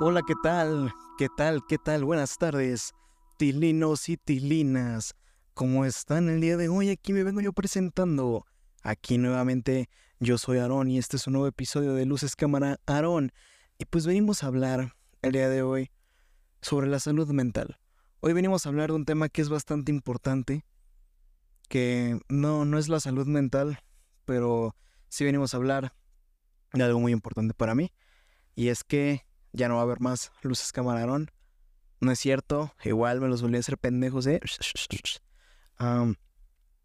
Hola, ¿qué tal? ¿Qué tal? ¿Qué tal? Buenas tardes, tilinos y tilinas. ¿Cómo están el día de hoy? Aquí me vengo yo presentando. Aquí nuevamente yo soy Aarón y este es un nuevo episodio de Luces Cámara Aarón. Y pues venimos a hablar el día de hoy sobre la salud mental. Hoy venimos a hablar de un tema que es bastante importante, que no, no es la salud mental, pero sí venimos a hablar de algo muy importante para mí. Y es que ya no va a haber más luces camarón. No es cierto, igual me los volví a hacer pendejos, ¿eh?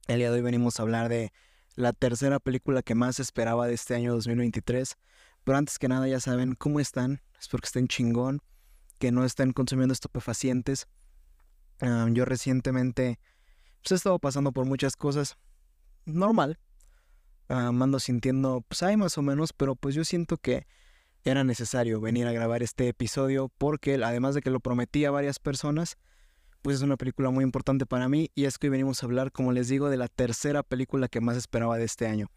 el día de hoy venimos a hablar de la tercera película que más esperaba de este año 2023. Pero antes que nada, ya saben cómo están. Espero que estén chingón, que no estén consumiendo estupefacientes. yo recientemente pues, he estado pasando por muchas cosas. Normal. Ando sintiendo, pues hay más o menos, pero pues yo siento que era necesario venir a grabar este episodio porque además de que lo prometí a varias personas, pues es una película muy importante para mí y es que hoy venimos a hablar, como les digo, de la tercera película que más esperaba de este año.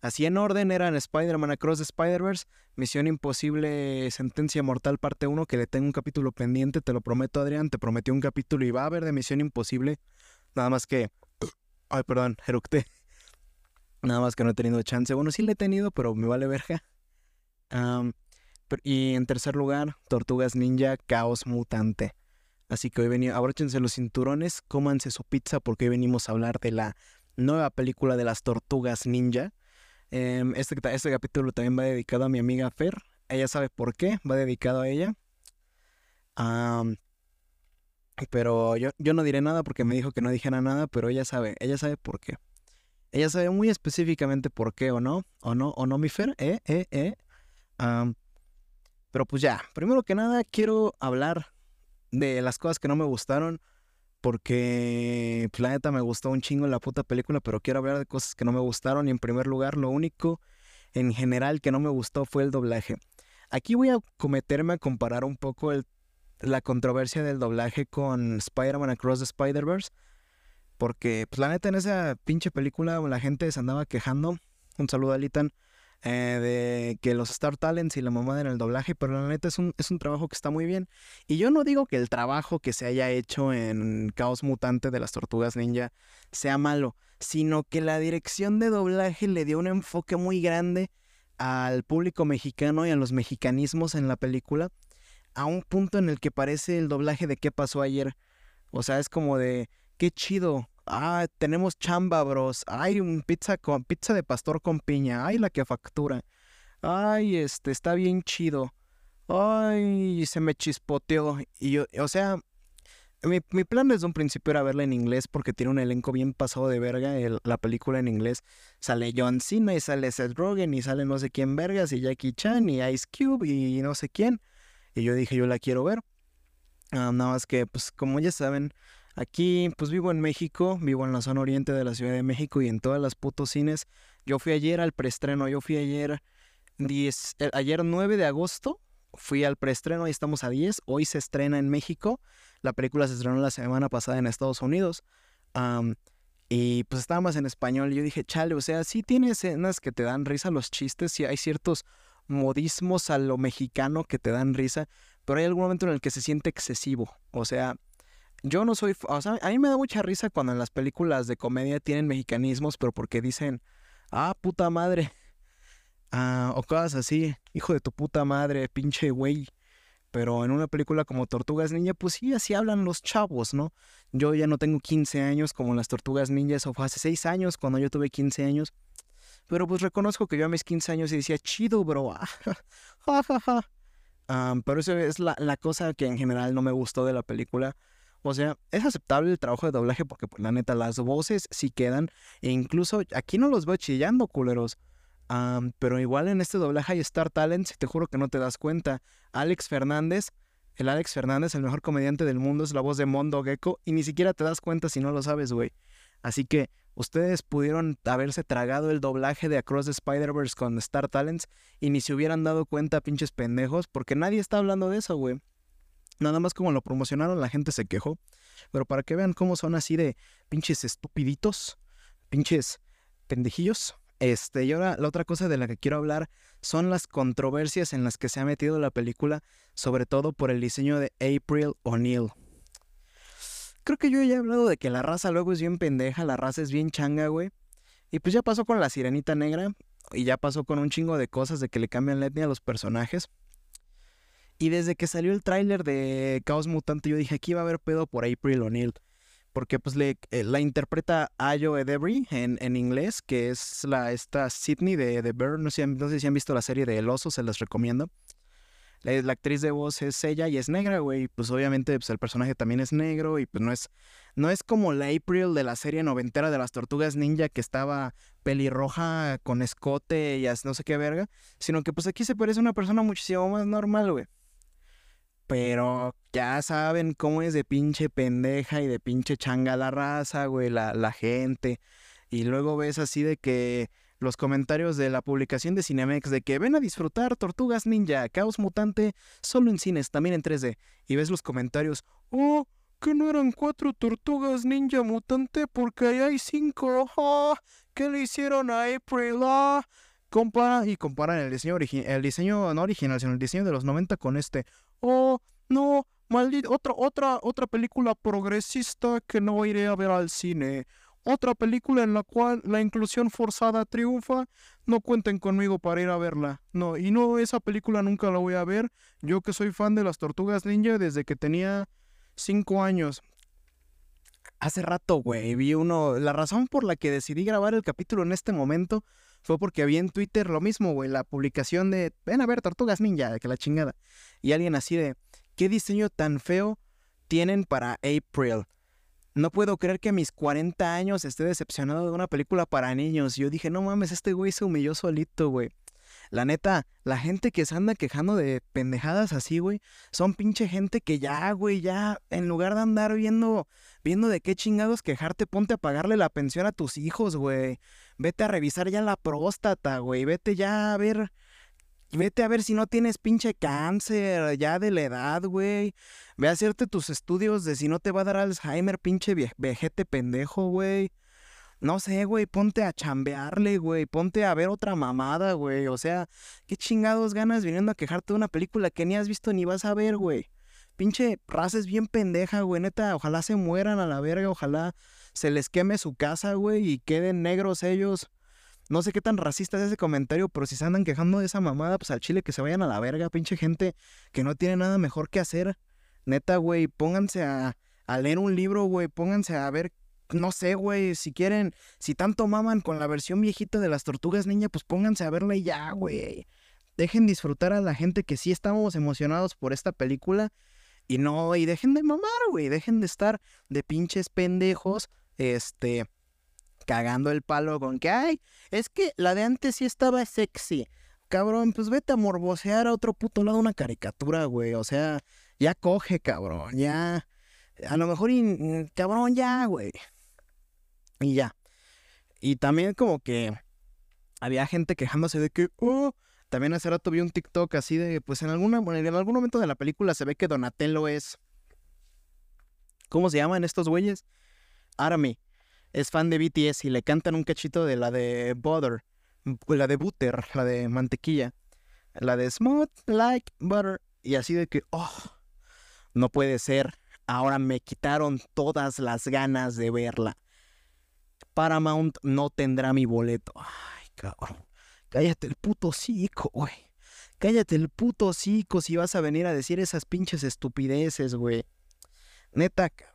Así en orden eran Spider-Man Across the Spider-Verse, Misión Imposible, Sentencia Mortal parte 1, que le tengo un capítulo pendiente, te lo prometo Adrián, te prometió un capítulo y va a haber de Misión Imposible, nada más que... Ay, perdón, eructé. Nada más que no he tenido chance. Bueno, sí le he tenido, pero me vale verja y en tercer lugar, Tortugas Ninja Caos Mutante. Así que hoy venimos, abróchense los cinturones, cómanse su pizza porque hoy venimos a hablar de la nueva película de las Tortugas Ninja. Em, este, este capítulo también va dedicado a mi amiga Fer. Ella sabe por qué, va dedicado a ella. pero yo, yo no diré nada porque me dijo que no dijera nada, pero ella sabe, ella sabe por qué. Ella sabe muy específicamente por qué o no, o no, o no, mi Fer, eh, eh, eh. pero pues ya, primero que nada quiero hablar de las cosas que no me gustaron. Porque, pues, la neta, me gustó un chingo la puta película, pero quiero hablar de cosas que no me gustaron. Y en primer lugar, lo único en general que no me gustó fue el doblaje. Aquí voy a cometerme a comparar un poco la controversia del doblaje con Spider-Man Across the Spider-Verse. Porque, pues la neta, en esa pinche película la gente se andaba quejando. Un saludo a Litan. Eh, de que los Star Talents y la mamá en el doblaje, pero la neta es un, es un trabajo que está muy bien. Y yo no digo que el trabajo que se haya hecho en Caos Mutante de las Tortugas Ninja sea malo, sino que la dirección de doblaje le dio un enfoque muy grande al público mexicano y a los mexicanismos en la película, a un punto en el que parece el doblaje de qué pasó ayer. O sea, es como de, qué chido, Ah, tenemos chamba, bros. Ay, un pizza con pizza de pastor con piña. Ay, la que factura. Ay, este está bien chido. Ay, se me chispoteó. Y yo, o sea, mi, plan desde un principio era verla en inglés porque tiene un elenco bien pasado de verga. la película en inglés sale John Cena y sale Seth Rogen y sale no sé quién vergas y Jackie Chan y Ice Cube y no sé quién. Y yo dije, yo la quiero ver. Ah, nada más que, pues, como ya saben, Aquí, pues vivo en México, vivo en la zona oriente de la Ciudad de México y en todas las putos cines. Yo fui ayer al preestreno, yo fui ayer 10, eh, ayer 9 de agosto, fui al preestreno, ahí estamos a 10, hoy se estrena en México, la película se estrenó la semana pasada en Estados Unidos. y pues estaba más en español y yo dije, chale, o sea, sí tiene escenas que te dan risa los chistes, sí hay ciertos modismos a lo mexicano que te dan risa, pero hay algún momento en el que se siente excesivo, o sea, yo no soy, o sea, a mí me da mucha risa cuando en las películas de comedia tienen mexicanismos, pero porque dicen, ah, puta madre, ah, o cosas así, hijo de tu puta madre, pinche güey. Pero en una película como Tortugas Ninja, pues sí, así hablan los chavos, ¿no? Yo ya no tengo 15 años como las Tortugas Ninja, eso fue hace 6 años cuando yo tuve 15 años. Pero pues reconozco que yo a mis 15 años y decía, chido, bro. Ah, pero eso es la, la cosa que en general no me gustó de la película o sea, es aceptable el trabajo de doblaje porque, pues, la neta, las voces sí quedan. E incluso aquí no los veo chillando, culeros. pero igual en este doblaje hay Star Talents y te juro que no te das cuenta. Alex Fernández, el Alex Fernández, el mejor comediante del mundo, es la voz de Mondo Gecko y ni siquiera te das cuenta si no lo sabes, güey. Así que ustedes pudieron haberse tragado el doblaje de Across the Spider-Verse con Star Talents y ni se hubieran dado cuenta, pinches pendejos, porque nadie está hablando de eso, güey. Nada más como lo promocionaron, la gente se quejó. Pero para que vean cómo son así de pinches estupiditos, pinches pendejillos, Este, y ahora la otra cosa de la que quiero hablar son las controversias en las que se ha metido la película, sobre todo por el diseño de April O'Neil. Creo que yo ya he hablado de que la raza luego es bien pendeja, la raza es bien changa, güey. Y pues ya pasó con la sirenita negra y ya pasó con un chingo de cosas de que le cambian la etnia a los personajes. Y desde que salió el tráiler de Caos Mutante, yo dije, aquí va a haber pedo por April O'Neil. Porque pues le, eh, la interpreta Ayo Edebri en, en inglés, que es la esta Sydney de The Bird. No sé, no si han visto la serie de El Oso, se las recomiendo. La, la actriz de voz es ella y es negra, güey. Pues obviamente pues, el personaje también es negro y pues no es, no es como la April de la serie noventera de las Tortugas Ninja que estaba pelirroja con escote y no sé qué verga. Sino que pues aquí se parece a una persona muchísimo más normal, güey. Pero ya saben cómo es de pinche pendeja y de pinche changa la raza, güey, la, la gente. Y luego ves así de que los comentarios de la publicación de Cinemex de que ven a disfrutar Tortugas Ninja, Caos Mutante, solo en cines, también en 3D. Y ves los comentarios, oh, que no eran cuatro Tortugas Ninja Mutante porque ahí hay cinco. Oh, ¿Qué le hicieron a April? Ah, compara y comparan el diseño, el diseño no original, sino el diseño de los 90 con este. Oh, no, maldito, otra, otra, otra película progresista que no iré a ver al cine. Otra película en la cual la inclusión forzada triunfa. No cuenten conmigo para ir a verla. No, y no, esa película nunca la voy a ver. Yo que soy fan de las tortugas ninja desde que tenía 5 años. Hace rato, güey, vi uno. La razón por la que decidí grabar el capítulo en este momento fue porque había en Twitter lo mismo, güey, la publicación de, ven a ver, Tortugas Ninja, que la chingada. Y alguien así de, ¿qué diseño tan feo tienen para April? No puedo creer que a mis 40 años esté decepcionado de una película para niños. Yo dije, no mames, este güey se humilló solito, güey. La neta, la gente que se anda quejando de pendejadas así, güey, son pinche gente que ya, güey, ya, en lugar de andar viendo, viendo de qué chingados quejarte, ponte a pagarle la pensión a tus hijos, güey. Vete a revisar ya la próstata, güey. Vete ya a ver, vete a ver si no tienes pinche cáncer ya de la edad, güey. Ve a hacerte tus estudios de si no te va a dar Alzheimer, pinche vejete pendejo, güey. No sé, güey, ponte a chambearle, güey, ponte a ver otra mamada, güey. O sea, qué chingados ganas viniendo a quejarte de una película que ni has visto ni vas a ver, güey. Pinche raza es bien pendeja, güey, neta, ojalá se mueran a la verga, ojalá se les queme su casa, güey, y queden negros ellos. No sé qué tan racista es ese comentario, pero si se andan quejando de esa mamada, pues al chile que se vayan a la verga, pinche gente que no tiene nada mejor que hacer. Neta, güey, pónganse a, a leer un libro, güey, pónganse a ver no sé, güey, si quieren, si tanto maman con la versión viejita de las tortugas niña, pues pónganse a verla y ya, güey. Dejen disfrutar a la gente que sí estamos emocionados por esta película. Y no, y dejen de mamar, güey. Dejen de estar de pinches pendejos, este, cagando el palo con que, ay, es que la de antes sí estaba sexy. Cabrón, pues vete a morbosear a otro puto lado una caricatura, güey. O sea, ya coge, cabrón, ya. A lo mejor, cabrón, ya, güey. Y ya. Y también como que había gente quejándose de que, oh, también hace rato vi un TikTok así de, pues en, alguna, en algún momento de la película se ve que Donatello es, ¿cómo se llaman estos güeyes? Army. Es fan de BTS y le cantan un cachito de la de Butter, la de Butter, la de mantequilla, la de Smooth Like Butter. Y así de que, oh, no puede ser. Ahora me quitaron todas las ganas de verla. Paramount no tendrá mi boleto. Ay, cabrón. Cállate el puto hocico, güey. Cállate el puto hocico si vas a venir a decir esas pinches estupideces, güey. Neta, cabrón.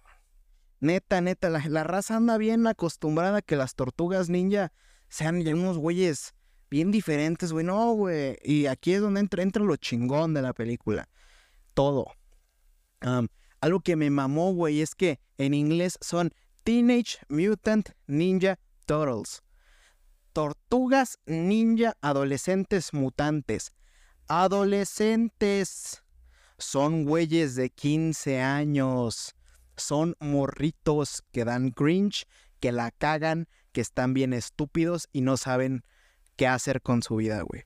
Neta, neta, la, raza anda bien acostumbrada a que las tortugas ninja sean ya unos güeyes bien diferentes, güey. No, güey. Y aquí es donde entra, entra lo chingón de la película. Todo. algo que me mamó, güey, es que en inglés son Teenage Mutant Ninja Turtles. Tortugas ninja adolescentes mutantes. Adolescentes. Son güeyes de 15 años. Son morritos que dan cringe, que la cagan, que están bien estúpidos y no saben qué hacer con su vida, güey.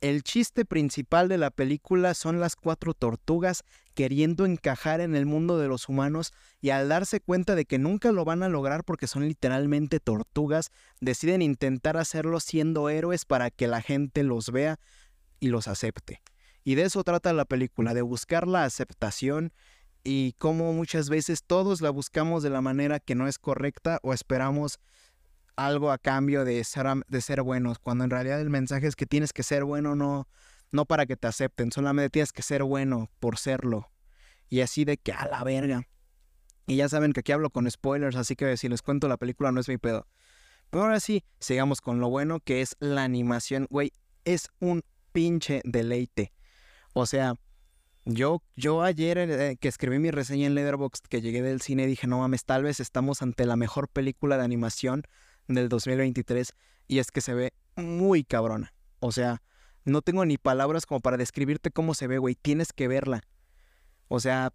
El chiste principal de la película son las cuatro tortugas queriendo encajar en el mundo de los humanos y al darse cuenta de que nunca lo van a lograr porque son literalmente tortugas, deciden intentar hacerlo siendo héroes para que la gente los vea y los acepte. Y de eso trata la película, de buscar la aceptación y cómo muchas veces todos la buscamos de la manera que no es correcta o esperamos algo a cambio de ser, de ser buenos, cuando en realidad el mensaje es que tienes que ser bueno, no, no para que te acepten, solamente tienes que ser bueno por serlo. Y así de que a la verga. Y ya saben que aquí hablo con spoilers, así que si les cuento la película no es mi pedo. Pero ahora sí, sigamos con lo bueno que es la animación. Güey, es un pinche deleite. O sea, yo, yo ayer eh, que escribí mi reseña en Letterboxd, que llegué del cine, dije, no mames, tal vez estamos ante la mejor película de animación del 2023 y es que se ve muy cabrona. O sea, no tengo ni palabras como para describirte cómo se ve, güey. Tienes que verla. O sea,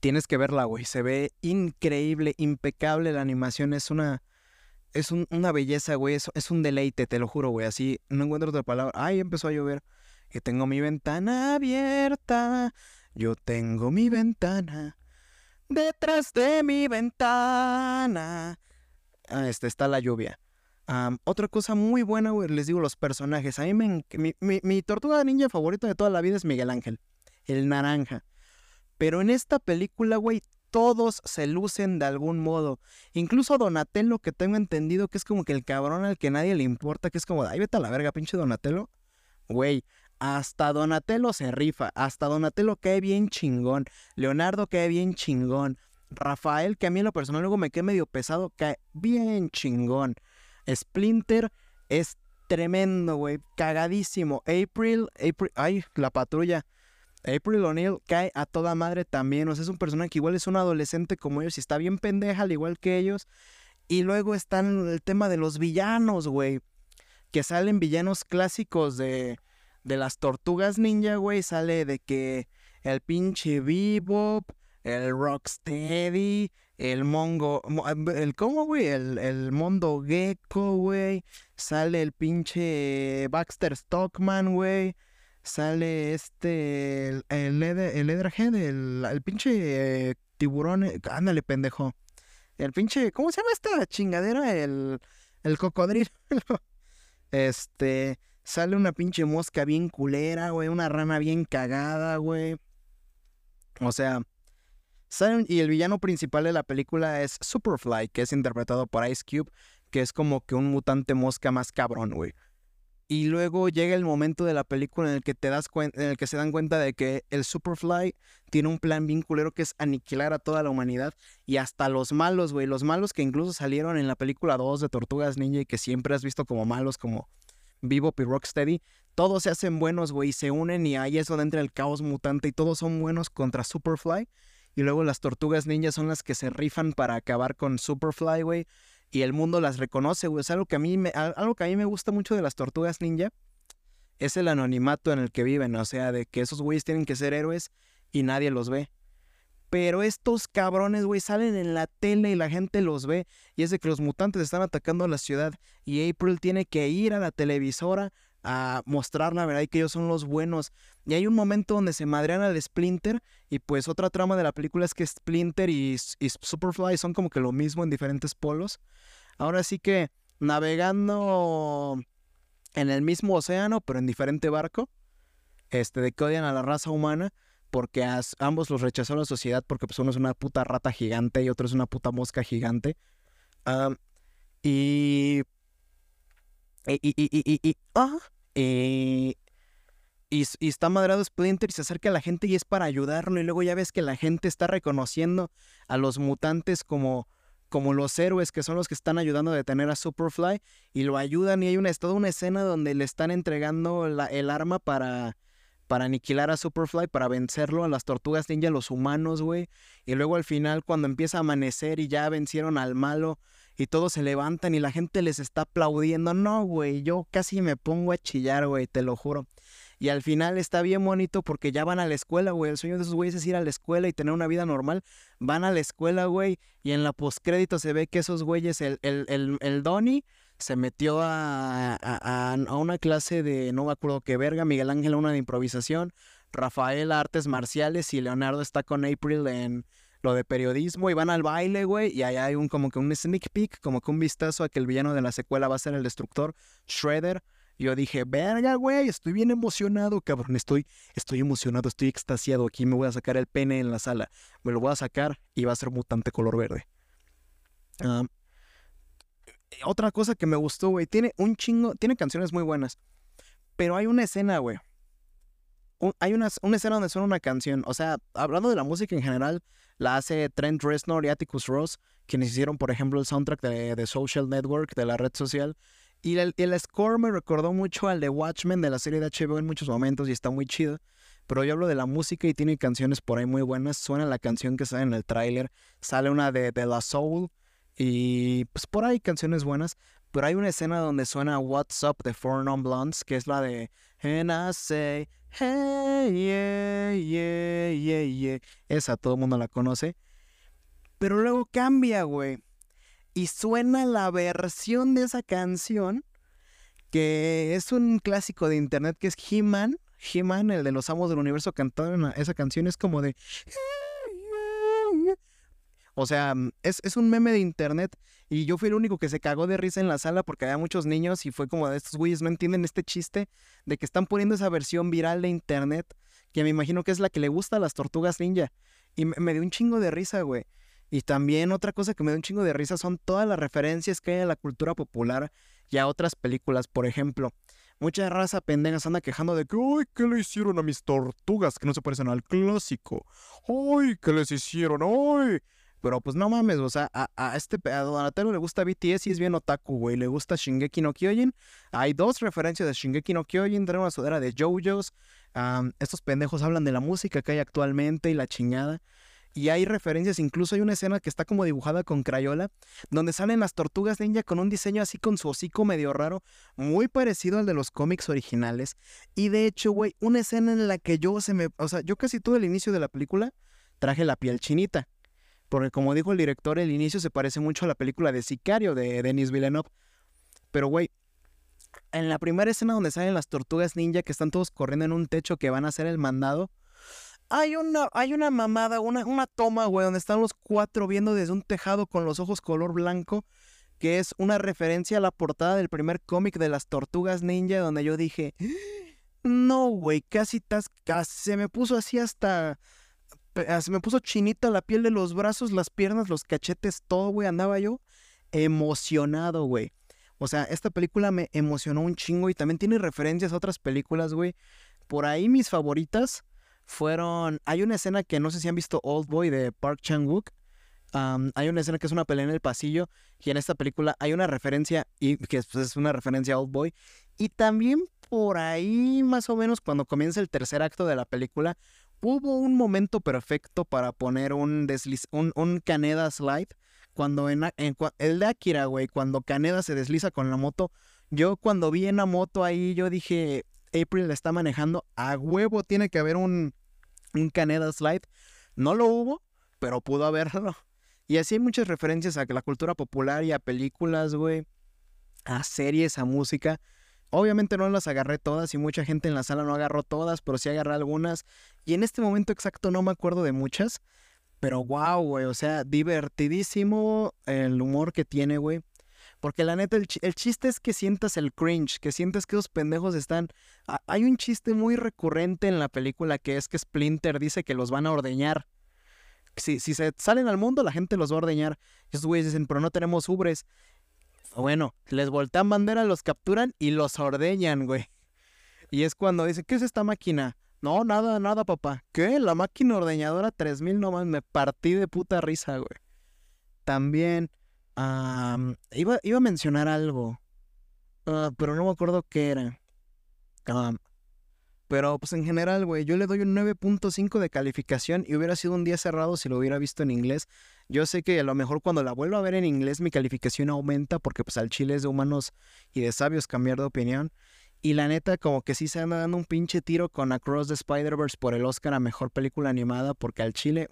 tienes que verla, güey. Se ve increíble, impecable la animación. Es una... Es una belleza, güey. Es, un deleite, te lo juro, güey. Así, no encuentro otra palabra. Ay, empezó a llover. Que tengo mi ventana abierta. Yo tengo mi ventana. Detrás de mi ventana este, está la lluvia. otra cosa muy buena, güey, les digo los personajes. A mí me... Mi, mi, tortuga ninja favorita de toda la vida es Miguel Ángel, el naranja. Pero en esta película, güey, todos se lucen de algún modo. Incluso Donatello, que tengo entendido que es como que el cabrón al que nadie le importa, que es como, ay, vete a la verga, pinche Donatello. Güey, hasta Donatello se rifa, hasta Donatello cae bien chingón, Leonardo cae bien chingón, Rafael, que a mí en lo personal luego me quedé medio pesado, cae bien chingón. Splinter es tremendo, güey, cagadísimo. April, April, ay, la patrulla. April O'Neil cae a toda madre también. O sea, es un personaje que igual es un adolescente como ellos y está bien pendeja, al igual que ellos. Y luego están el tema de los villanos, güey. Que salen villanos clásicos de, de las tortugas ninja, güey. Sale de que el pinche Bebop, el Rocksteady, el Mongo, el ¿cómo, güey? El, el Mondo Gecko, güey. Sale el pinche Baxter Stockman, güey. Sale este, el, el, el el, pinche tiburón, eh, ándale, pendejo. El pinche, ¿cómo se llama esta chingadera? El, el cocodrilo. este, sale una pinche mosca bien culera, güey. Una rana bien cagada, güey. O sea, y el villano principal de la película es Superfly, que es interpretado por Ice Cube, que es como que un mutante mosca más cabrón, güey. Y luego llega el momento de la película en el que te das cuenta, en el que se dan cuenta de que el Superfly tiene un plan bien culero que es aniquilar a toda la humanidad y hasta los malos, güey. Los malos que incluso salieron en la película 2 de Tortugas Ninja y que siempre has visto como malos, como Vivo y Rocksteady. Todos se hacen buenos, güey, y se unen y ahí es donde entra el caos mutante y todos son buenos contra Superfly. Y luego las tortugas ninjas son las que se rifan para acabar con Superfly, güey. Y el mundo las reconoce, güey. Es algo que a mí me, algo que a mí me gusta mucho de las tortugas ninja. Es el anonimato en el que viven. O sea, de que esos güeyes tienen que ser héroes y nadie los ve. Pero estos cabrones, güey, salen en la tele y la gente los ve. Y es de que los mutantes están atacando a la ciudad. Y April tiene que ir a la televisora a mostrar la verdad y que ellos son los buenos. Y hay un momento donde se madrean al Splinter y pues otra trama de la película es que Splinter y, Superfly son como que lo mismo en diferentes polos. Ahora sí que navegando en el mismo océano pero en diferente barco, este, de que odian a la raza humana porque ambos los rechazó la sociedad porque pues uno es una puta rata gigante y otro es una puta mosca gigante. y y, y, y, y, eh, y, y, está madrado Splinter y se acerca a la gente y es para ayudarlo. Y luego ya ves que la gente está reconociendo a los mutantes como, como los héroes que son los que están ayudando a detener a Superfly. Y lo ayudan y hay una, toda una escena donde le están entregando el arma para, para aniquilar a Superfly, para vencerlo a las tortugas ninja, los humanos, güey. Y luego al final, cuando empieza a amanecer y ya vencieron al malo, y todos se levantan y la gente les está aplaudiendo. No, güey, yo casi me pongo a chillar, güey, te lo juro. Y al final está bien bonito porque ya van a la escuela, güey. El sueño de esos güeyes es ir a la escuela y tener una vida normal. Van a la escuela, güey. Y en la postcrédito se ve que esos güeyes, el, el, el, el Donnie, se metió a, a, a una clase de, no me acuerdo qué verga, Miguel Ángel una de improvisación, Rafael artes marciales y Leonardo está con April en lo de periodismo y van al baile, güey, y ahí hay un como que un sneak peek, como que un vistazo a que el villano de la secuela va a ser el destructor Shredder. Yo dije, verga, güey, estoy bien emocionado, cabrón, estoy, estoy emocionado, estoy extasiado, aquí me voy a sacar el pene en la sala, me lo voy a sacar y va a ser mutante color verde. otra cosa que me gustó, güey, tiene un chingo, tiene canciones muy buenas, pero hay una escena, güey, hay una, una, escena donde suena una canción. O sea, hablando de la música en general, la hace Trent Reznor y Atticus Ross, quienes hicieron, por ejemplo, el soundtrack de, Social Network, de la red social. Y el, el, score me recordó mucho al de Watchmen de la serie de HBO en muchos momentos y está muy chido. Pero yo hablo de la música y tiene canciones por ahí muy buenas. Suena la canción que sale en el tráiler. Sale una de, de La Soul. Y pues por ahí canciones buenas. Pero hay una escena donde suena What's Up de Four Non Blondes, que es la de And I say, hey, yeah, yeah, yeah, yeah. Esa todo mundo la conoce. Pero luego cambia, güey. Y suena la versión de esa canción, que es un clásico de internet, que es He-Man. He-Man, el de los amos del universo, cantando esa canción. Es como de... O sea, mm, es, es, un meme de internet y yo fui el único que se cagó de risa en la sala porque había muchos niños y fue como de estos güeyes no entienden este chiste de que están poniendo esa versión viral de internet que me imagino que es la que le gusta a las tortugas ninja. Y me, dio un chingo de risa, güey. Y también otra cosa que me dio un chingo de risa son todas las referencias que hay a la cultura popular y a otras películas. Por ejemplo, mucha raza pendeja se anda quejando de que, ¡ay, qué le hicieron a mis tortugas que no se parecen al clásico! ¡Ay, qué les hicieron! ¡Ay! Pero pues no mames, o sea, a, este a Donatello le gusta BTS y es bien otaku, güey. Le gusta Shingeki no Kyojin. Hay dos referencias de Shingeki no Kyojin. Trae una sudera de JoJo's. estos pendejos hablan de la música que hay actualmente y la chingada. Y hay referencias, incluso hay una escena que está como dibujada con crayola, donde salen las tortugas ninja con un diseño así con su hocico medio raro, muy parecido al de los cómics originales. Y de hecho, güey, una escena en la que yo se me. O sea, yo casi todo el inicio de la película traje la piel chinita. Porque como dijo el director, el inicio se parece mucho a la película de Sicario de Denis Villeneuve. Pero, güey, en la primera escena donde salen las tortugas ninja que están todos corriendo en un techo que van a hacer el mandado, hay una, hay una mamada, una, una toma, güey, donde están los cuatro viendo desde un tejado con los ojos color blanco, que es una referencia a la portada del primer cómic de las tortugas ninja, donde yo dije, no, güey, casi, casi se me puso así hasta se me puso chinita la piel de los brazos, las piernas, los cachetes, todo, güey. Andaba yo emocionado, güey. O sea, esta película me emocionó un chingo y también tiene referencias a otras películas, güey. Por ahí mis favoritas fueron... Hay una escena que no sé si han visto Old Boy de Park Chan-wook. hay una escena que es una pelea en el pasillo y en esta película hay una referencia, y que pues, es una referencia a Old Boy. Y también por ahí, más o menos, cuando comienza el tercer acto de la película, hubo un momento perfecto para poner un, Caneda slide. Cuando en, el de Akira, güey, cuando Caneda se desliza con la moto. Yo cuando vi en la moto ahí, yo dije, April la está manejando. A huevo tiene que haber un, un Caneda slide. No lo hubo, pero pudo haberlo. Y así hay muchas referencias a la cultura popular y a películas, güey. A series, a música. Obviamente no las agarré todas y mucha gente en la sala no agarró todas, pero sí agarré algunas. Y en este momento exacto no me acuerdo de muchas. Pero wow, güey, o sea, divertidísimo el humor que tiene, güey. Porque la neta, el, chiste es que sientas el cringe, que sientas que esos pendejos están... hay un chiste muy recurrente en la película que es que Splinter dice que los van a ordeñar. Si, si se salen al mundo, la gente los va a ordeñar. Esos güeyes dicen, pero no tenemos ubres. Bueno, les voltean bandera, los capturan y los ordeñan, güey. Y es cuando dice, ¿qué es esta máquina? No, nada, nada, papá. ¿Qué? La máquina ordeñadora 3000 nomás. Me partí de puta risa, güey. También iba, iba a mencionar algo. Ah, pero no me acuerdo qué era. Pero pues en general, güey, yo le doy un 9.5 de calificación y hubiera sido un día cerrado si lo hubiera visto en inglés. Yo sé que a lo mejor cuando la vuelvo a ver en inglés mi calificación aumenta porque pues al chile es de humanos y de sabios cambiar de opinión. Y la neta, como que sí se anda dando un pinche tiro con Across the Spider-Verse por el Oscar a Mejor Película Animada porque al chile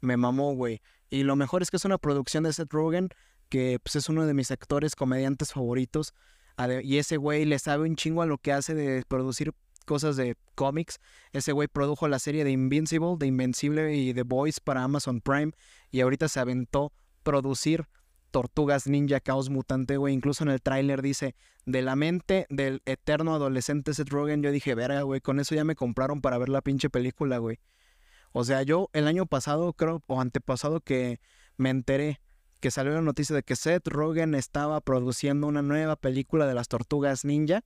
me mamó, güey. Y lo mejor es que es una producción de Seth Rogen, que pues, es uno de mis actores comediantes favoritos. Y ese güey le sabe un chingo a lo que hace de producir cosas de cómics. Ese güey produjo la serie de Invincible, de Invencible y The Boys para Amazon Prime. Y ahorita se aventó producir Tortugas Ninja Caos Mutante, güey. Incluso en el tráiler dice, de la mente del eterno adolescente Seth Rogen. Yo dije, verga, güey, con eso ya me compraron para ver la pinche película, güey. O sea, yo el año pasado, creo, o antepasado, que me enteré que salió la noticia de que Seth Rogen estaba produciendo una nueva película de las Tortugas Ninja.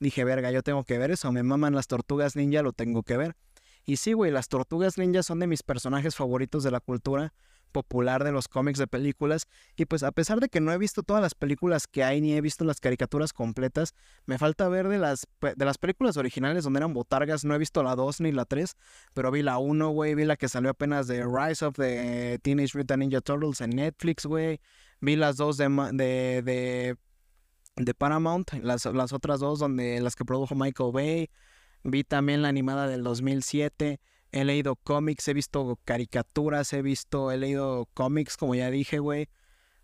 Dije, verga, yo tengo que ver eso. Me maman las Tortugas Ninja, lo tengo que ver. Y sí, güey, las Tortugas Ninja son de mis personajes favoritos de la cultura popular de los cómics de películas. Y pues a pesar de que no he visto todas las películas que hay ni he visto las caricaturas completas, me falta ver de las, de las películas originales donde eran botargas. No he visto la 2 ni la 3, pero vi la 1, güey. Vi la que salió apenas de Rise of the Teenage Mutant Ninja Turtles en Netflix, güey. Vi las dos de, de, de, de Paramount, las, las otras dos donde las que produjo Michael Bay. Vi también la animada del 2007 he leído cómics, he visto caricaturas, he visto, he leído cómics, como ya dije, güey.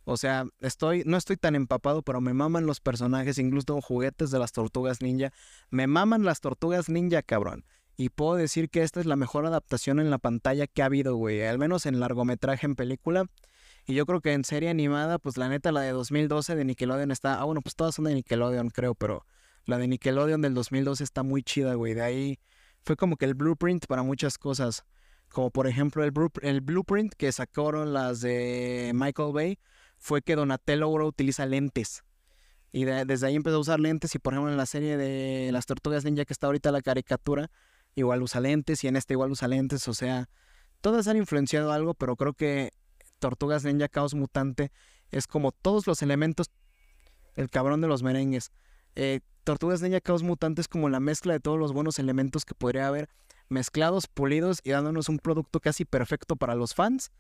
O sea, estoy, no estoy tan empapado, pero me maman los personajes, incluso juguetes de las tortugas ninja. Me maman las tortugas ninja, cabrón. Y puedo decir que esta es la mejor adaptación en la pantalla que ha habido, güey. Al menos en largometraje en película. Y yo creo que en serie animada, pues la neta, la de 2012 de Nickelodeon está. Ah, bueno, pues todas son de Nickelodeon, creo, pero la de Nickelodeon del 2012 está muy chida, güey. De ahí fue como que el blueprint para muchas cosas. Como por ejemplo el, el blueprint que sacaron las de Michael Bay fue que Donatello ahora utiliza lentes. Y desde ahí empezó a usar lentes y por ejemplo en la serie de las tortugas ninja que está ahorita la caricatura, igual usa lentes y en este igual usa lentes. O sea, todas han influenciado algo, pero creo que Tortugas Ninja Caos Mutante es como todos los elementos, el cabrón de los merengues. Eh, Tortugas Ninja Caos Mutantes como la mezcla de todos los buenos elementos que podría haber mezclados, pulidos y dándonos un producto casi perfecto para los fans.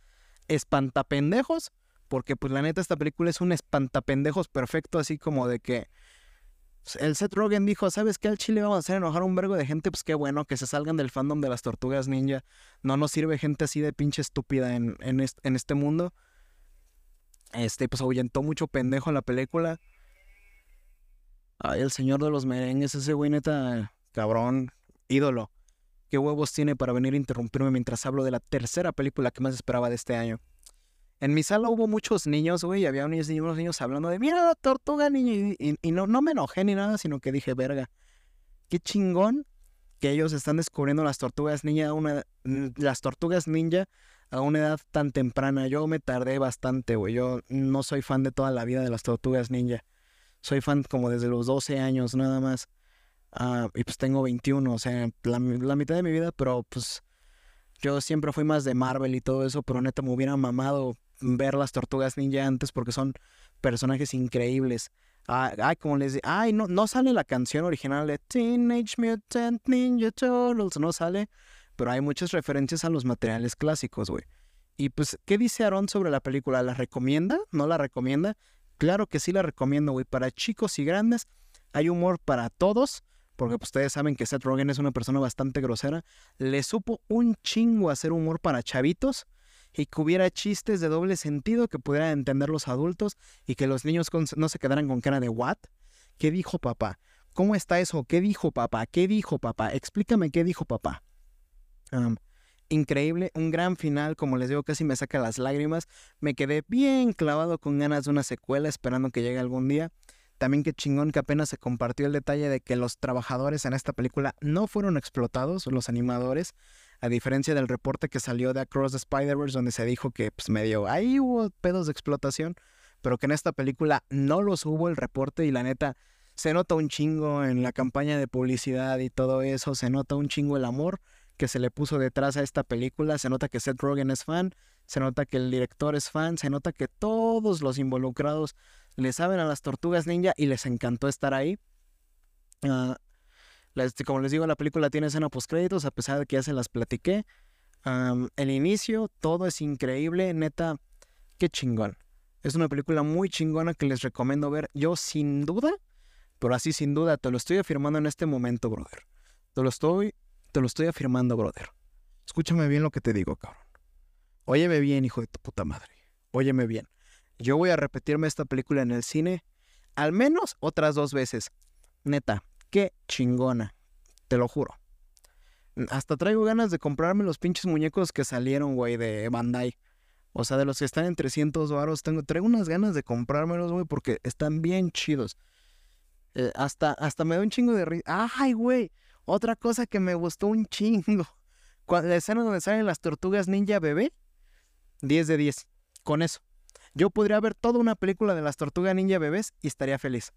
Espantapendejos, porque pues la neta esta película es un espantapendejos perfecto, así como de que el Seth Rogen dijo, ¿sabes qué? Al chile vamos a hacer enojar a un vergo de gente, pues qué bueno que se salgan del fandom de las tortugas ninja. No nos sirve gente así de pinche estúpida en, en, en este mundo. Este, pues ahuyentó mucho pendejo la película. Ay, el señor de los merengues, ese güey neta, cabrón, ídolo. ¿Qué huevos tiene para venir a interrumpirme mientras hablo de la tercera película que más esperaba de este año? En mi sala hubo muchos niños, güey, y había unos niños, unos niños hablando de, mira la tortuga niña, y, no, no me enojé ni nada, sino que dije, verga, qué chingón que ellos están descubriendo las tortugas ninja, una, las tortugas ninja a una edad tan temprana. Yo me tardé bastante, güey, yo no soy fan de toda la vida de las tortugas ninja soy fan como desde los 12 años nada más. Ah, y pues tengo 21, o sea, la, mitad de mi vida, pero pues yo siempre fui más de Marvel y todo eso, pero neta me hubiera mamado ver las tortugas ninja antes porque son personajes increíbles. Ah, ay, como les ay, no, no sale la canción original de Teenage Mutant Ninja Turtles, no sale, pero hay muchas referencias a los materiales clásicos, güey. Y pues, ¿qué dice Aaron sobre la película? ¿La recomienda? ¿No la recomienda? Claro que sí la recomiendo, güey. Para chicos y grandes hay humor para todos. Porque pues, ustedes saben que Seth Rogen es una persona bastante grosera. Le supo un chingo hacer humor para chavitos. Y que hubiera chistes de doble sentido que pudieran entender los adultos. Y que los niños no se quedaran con cara de ¿what? ¿Qué dijo papá? ¿Cómo está eso? ¿Qué dijo papá? ¿Qué dijo papá? Explícame qué dijo papá increíble, un gran final, como les digo, casi me saca las lágrimas. Me quedé bien clavado con ganas de una secuela, esperando que llegue algún día. También qué chingón que apenas se compartió el detalle de que los trabajadores en esta película no fueron explotados, los animadores, a diferencia del reporte que salió de Across the Spider-Verse, donde se dijo que pues medio ahí hubo pedos de explotación, pero que en esta película no los hubo el reporte y la neta se nota un chingo en la campaña de publicidad y todo eso, se nota un chingo el amor que se le puso detrás a esta película. Se nota que Seth Rogen es fan, se nota que el director es fan, se nota que todos los involucrados le saben a las tortugas ninja y les encantó estar ahí. Ah, como les digo, la película tiene escena post créditos, a pesar de que ya se las platiqué. el inicio, todo es increíble, neta, qué chingón. Es una película muy chingona que les recomiendo ver. Yo sin duda, pero así sin duda, te lo estoy afirmando en este momento, brother. Te lo estoy te lo estoy afirmando, brother. Escúchame bien lo que te digo, cabrón. Óyeme bien, hijo de tu puta madre. Óyeme bien. Yo voy a repetirme esta película en el cine al menos otras dos veces. Neta, qué chingona. Te lo juro. Hasta traigo ganas de comprarme los pinches muñecos que salieron, güey, de Bandai. O sea, de los que están en 300 varos. Tengo, traigo unas ganas de comprármelos, güey, porque están bien chidos. Eh, hasta, hasta me da un chingo de risa. ¡Ay, güey! Otra cosa que me gustó un chingo. Cuando, la escena donde salen las tortugas ninja bebé. 10 de 10. Con eso. Yo podría ver toda una película de las tortugas ninja bebés y estaría feliz.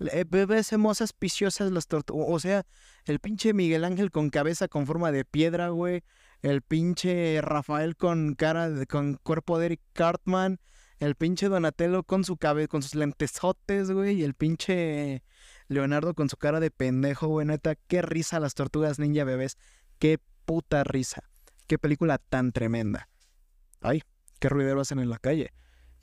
Eh, bebés hermosas, piciosas las tortugas. O sea, el pinche Miguel Ángel con cabeza con forma de piedra, güey. El pinche Rafael con cara de, con cuerpo de Eric Cartman. El pinche Donatello con su cabeza, con sus lentesotes, güey. Y el pinche Leonardo con su cara de pendejo, güey. Neta, qué risa las tortugas ninja bebés. Qué puta risa. Qué película tan tremenda. Ay, qué ruidero hacen en la calle.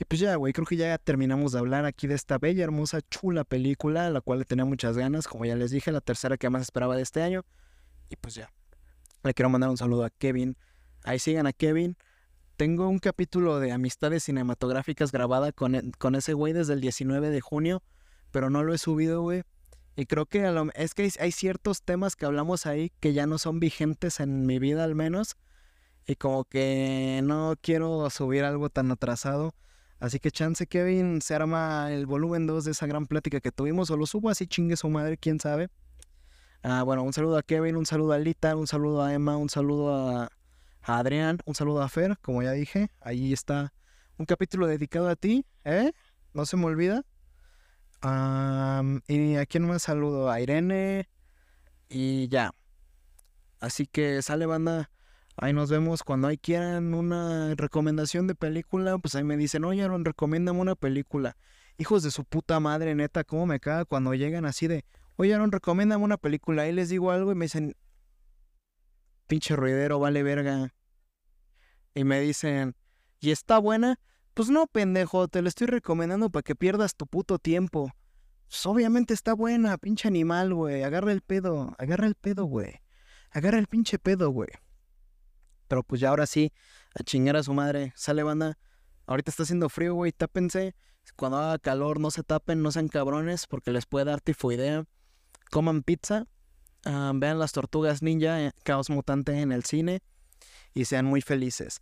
Y pues ya, güey, creo que ya terminamos de hablar aquí de esta bella, hermosa, chula película, la cual le tenía muchas ganas, como ya les dije, la tercera que más esperaba de este año. Y pues ya. Le quiero mandar un saludo a Kevin. Ahí sigan a Kevin. Tengo un capítulo de amistades cinematográficas grabada con, e, con ese güey desde el 19 de junio, pero no lo he subido, güey. Y creo que es que hay ciertos temas que hablamos ahí que ya no son vigentes en mi vida al menos. Y como que no quiero subir algo tan atrasado. Así que chance Kevin se arma el volumen 2 de esa gran plática que tuvimos o lo subo así chingue su madre, quién sabe. Ah, bueno, un saludo a Kevin, un saludo a Lita, un saludo a Emma, un saludo a, Adrián, un saludo a Fer, como ya dije. Ahí está un capítulo dedicado a ti, ¿eh? No se me olvida. y a quién más saludo, a Irene y ya. Así que sale banda. Ahí nos vemos cuando hay quieran una recomendación de película, pues ahí me dicen, oye Aaron, recomiéndame una película. Hijos de su puta madre, neta, cómo me caga cuando llegan así de, oye Aaron, recomiéndame una película. Ahí les digo algo y me dicen, pinche ruidero, vale verga. Y me dicen, ¿y está buena? Pues no, pendejo, te la estoy recomendando para que pierdas tu puto tiempo. Pues obviamente está buena, pinche animal, güey. Agarra el pedo, agarra el pedo, güey. Agarra el pinche pedo, güey. Pero pues ya ahora sí, a chingar a su madre. Sale banda. Ahorita está haciendo frío, güey. Tápense. Cuando haga calor, no se tapen, no sean cabrones, porque les puede dar tifoidea. Coman pizza. Ah, vean las tortugas ninja, eh, caos mutante en el cine. Y sean muy felices.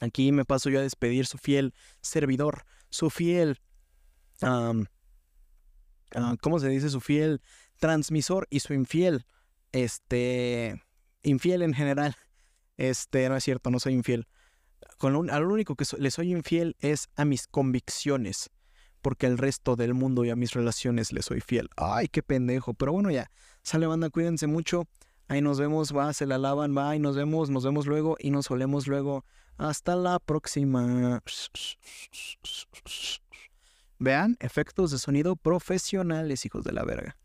Aquí me paso yo a despedir su fiel servidor, su fiel. Ah, ¿Cómo se dice? Su fiel transmisor y su infiel. Este. Infiel en general. Este, no es cierto, no soy infiel. Con lo, único que le soy infiel es a mis convicciones. Porque al resto del mundo y a mis relaciones le soy fiel. Ay, qué pendejo. Pero bueno, ya. Sale banda, cuídense mucho. Ahí nos vemos, va, se la lavan, va, y nos vemos, nos vemos luego y nos solemos luego. Hasta la próxima. Vean, efectos de sonido profesionales, hijos de la verga.